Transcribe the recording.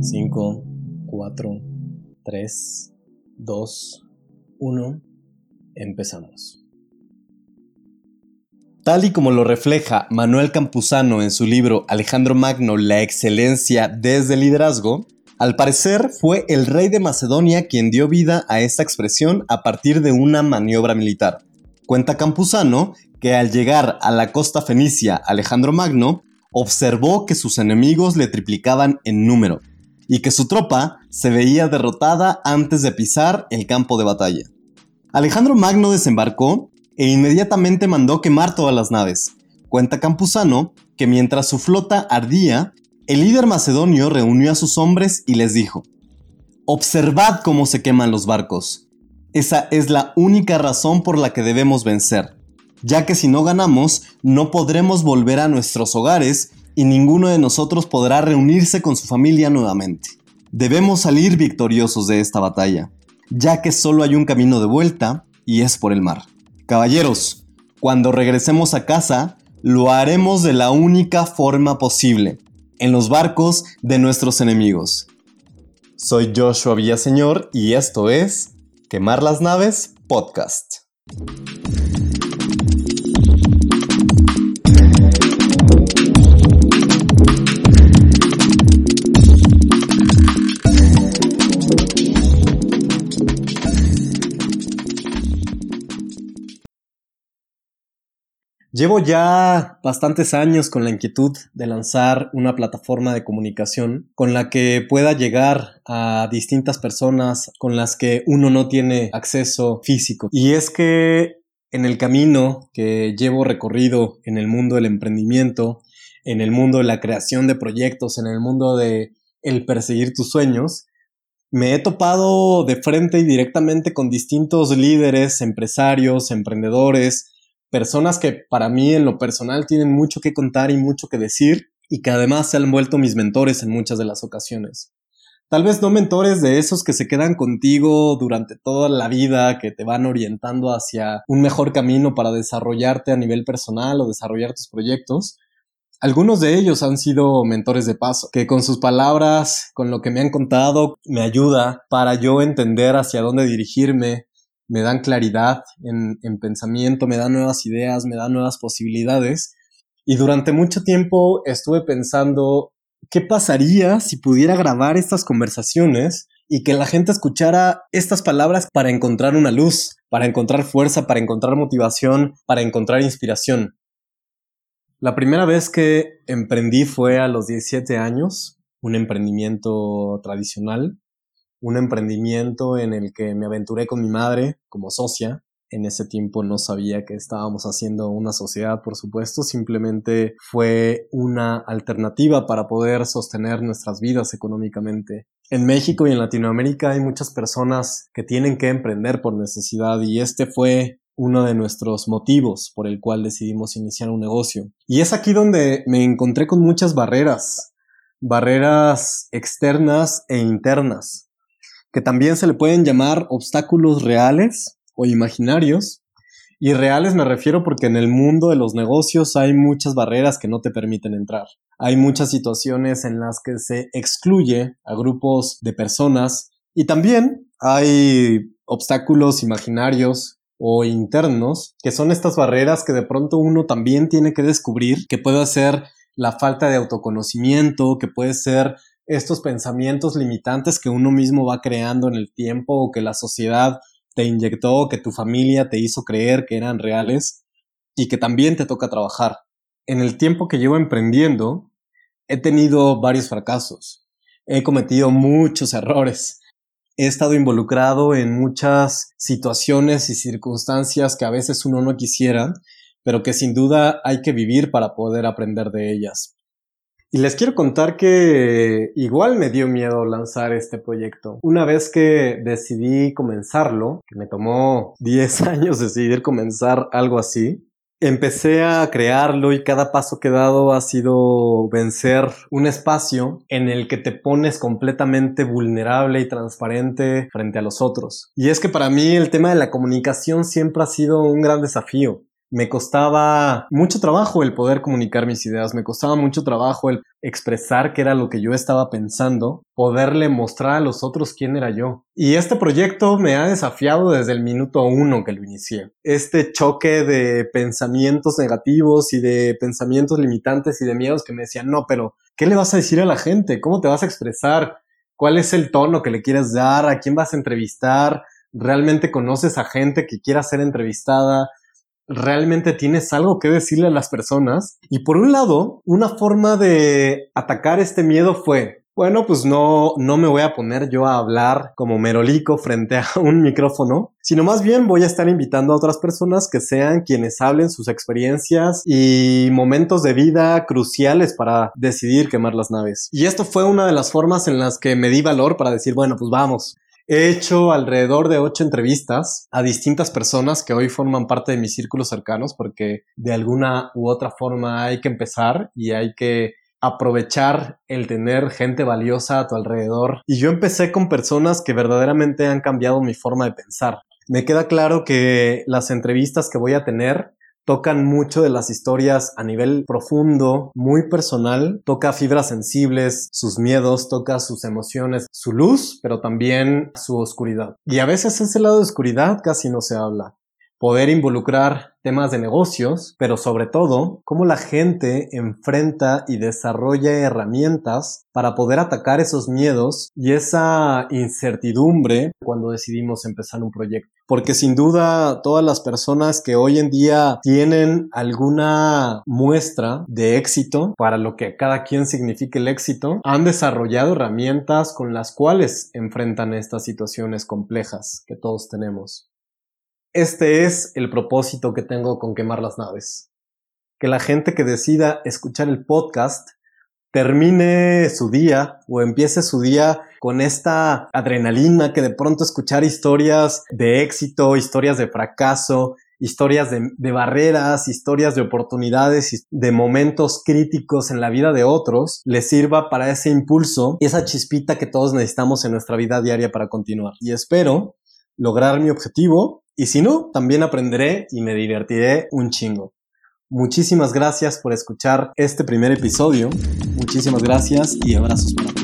5, 4, 3, 2, 1. Empezamos. Tal y como lo refleja Manuel Campuzano en su libro Alejandro Magno, La excelencia desde el liderazgo, al parecer fue el rey de Macedonia quien dio vida a esta expresión a partir de una maniobra militar. Cuenta Campuzano que al llegar a la costa fenicia Alejandro Magno observó que sus enemigos le triplicaban en número y que su tropa se veía derrotada antes de pisar el campo de batalla. Alejandro Magno desembarcó e inmediatamente mandó quemar todas las naves. Cuenta Campuzano que mientras su flota ardía, el líder macedonio reunió a sus hombres y les dijo, Observad cómo se queman los barcos. Esa es la única razón por la que debemos vencer, ya que si no ganamos, no podremos volver a nuestros hogares y ninguno de nosotros podrá reunirse con su familia nuevamente. Debemos salir victoriosos de esta batalla, ya que solo hay un camino de vuelta y es por el mar. Caballeros, cuando regresemos a casa, lo haremos de la única forma posible, en los barcos de nuestros enemigos. Soy Joshua Villaseñor y esto es Quemar las Naves Podcast. Llevo ya bastantes años con la inquietud de lanzar una plataforma de comunicación con la que pueda llegar a distintas personas con las que uno no tiene acceso físico. Y es que en el camino que llevo recorrido en el mundo del emprendimiento, en el mundo de la creación de proyectos, en el mundo de el perseguir tus sueños, me he topado de frente y directamente con distintos líderes, empresarios, emprendedores, personas que para mí en lo personal tienen mucho que contar y mucho que decir y que además se han vuelto mis mentores en muchas de las ocasiones. Tal vez no mentores de esos que se quedan contigo durante toda la vida, que te van orientando hacia un mejor camino para desarrollarte a nivel personal o desarrollar tus proyectos. Algunos de ellos han sido mentores de paso, que con sus palabras, con lo que me han contado, me ayuda para yo entender hacia dónde dirigirme, me dan claridad en, pensamiento, me dan nuevas ideas, me dan nuevas posibilidades. Y durante mucho tiempo estuve pensando, ¿qué pasaría si pudiera grabar estas conversaciones y que la gente escuchara estas palabras para encontrar una luz, para encontrar fuerza, para encontrar motivación, para encontrar inspiración? La primera vez que emprendí fue a los 17 años, un emprendimiento tradicional un emprendimiento en el que me aventuré con mi madre como socia. En ese tiempo no sabía que estábamos haciendo una sociedad, por supuesto, simplemente fue una alternativa para poder sostener nuestras vidas económicamente. En México y en Latinoamérica hay muchas personas que tienen que emprender por necesidad y este fue uno de nuestros motivos por el cual decidimos iniciar un negocio. Y es aquí donde me encontré con muchas barreras, barreras externas e internas que también se le pueden llamar obstáculos reales o imaginarios. Y reales me refiero porque en el mundo de los negocios hay muchas barreras que no te permiten entrar. Hay muchas situaciones en las que se excluye a grupos de personas y también hay obstáculos imaginarios o internos, que son estas barreras que de pronto uno también tiene que descubrir, que puede ser la falta de autoconocimiento, que puede ser estos pensamientos limitantes que uno mismo va creando en el tiempo o que la sociedad te inyectó, que tu familia te hizo creer que eran reales y que también te toca trabajar. En el tiempo que llevo emprendiendo, he tenido varios fracasos, he cometido muchos errores, he estado involucrado en muchas situaciones y circunstancias que a veces uno no quisiera, pero que sin duda hay que vivir para poder aprender de ellas. Y les quiero contar que igual me dio miedo lanzar este proyecto. Una vez que decidí comenzarlo, que me tomó 10 años decidir comenzar algo así, Empecé a crearlo y cada paso que he dado ha sido vencer un espacio en el que te pones completamente vulnerable y transparente frente a los otros. Y es que para mí el tema de la comunicación siempre ha sido un gran desafío. Me costaba mucho trabajo el poder comunicar mis ideas, me costaba mucho trabajo el expresar qué era lo que yo estaba pensando, poderle mostrar a los otros quién era yo. Y este proyecto me ha desafiado desde el minuto uno que lo inicié. Este choque de pensamientos negativos y de pensamientos limitantes y de miedos que me decían, no, pero ¿qué le vas a decir a la gente? ¿Cómo te vas a expresar? ¿Cuál es el tono que le quieres dar? ¿A quién vas a entrevistar? ¿Realmente conoces a gente que quiera ser entrevistada? Realmente tienes algo que decirle a las personas. Y por un lado, una forma de atacar este miedo fue, bueno, pues no, no me voy a poner yo a hablar como merolico frente a un micrófono, sino más bien voy a estar invitando a otras personas que sean quienes hablen sus experiencias y momentos de vida cruciales para decidir quemar las naves. Y esto fue una de las formas en las que me di valor para decir, bueno, pues vamos, He hecho alrededor de ocho entrevistas a distintas personas que hoy forman parte de mis círculos cercanos porque de alguna u otra forma hay que empezar y hay que aprovechar el tener gente valiosa a tu alrededor. Y yo empecé con personas que verdaderamente han cambiado mi forma de pensar. Me queda claro que las entrevistas que voy a tener tocan mucho de las historias a nivel profundo, muy personal, toca fibras sensibles, sus miedos, toca sus emociones, su luz, pero también su oscuridad. Y a veces ese lado de oscuridad casi no se habla poder involucrar temas de negocios, pero sobre todo cómo la gente enfrenta y desarrolla herramientas para poder atacar esos miedos y esa incertidumbre cuando decidimos empezar un proyecto. Porque sin duda todas las personas que hoy en día tienen alguna muestra de éxito para lo que cada quien signifique el éxito, han desarrollado herramientas con las cuales enfrentan estas situaciones complejas que todos tenemos. Este es el propósito que tengo con quemar las naves. Que la gente que decida escuchar el podcast termine su día o empiece su día con esta adrenalina que de pronto escuchar historias de éxito, historias de fracaso, historias de, barreras, historias de oportunidades, de momentos críticos en la vida de otros, les sirva para ese impulso esa chispita que todos necesitamos en nuestra vida diaria para continuar. Y espero lograr mi objetivo y si no, también aprenderé y me divertiré un chingo. Muchísimas gracias por escuchar este primer episodio. Muchísimas gracias y abrazos para.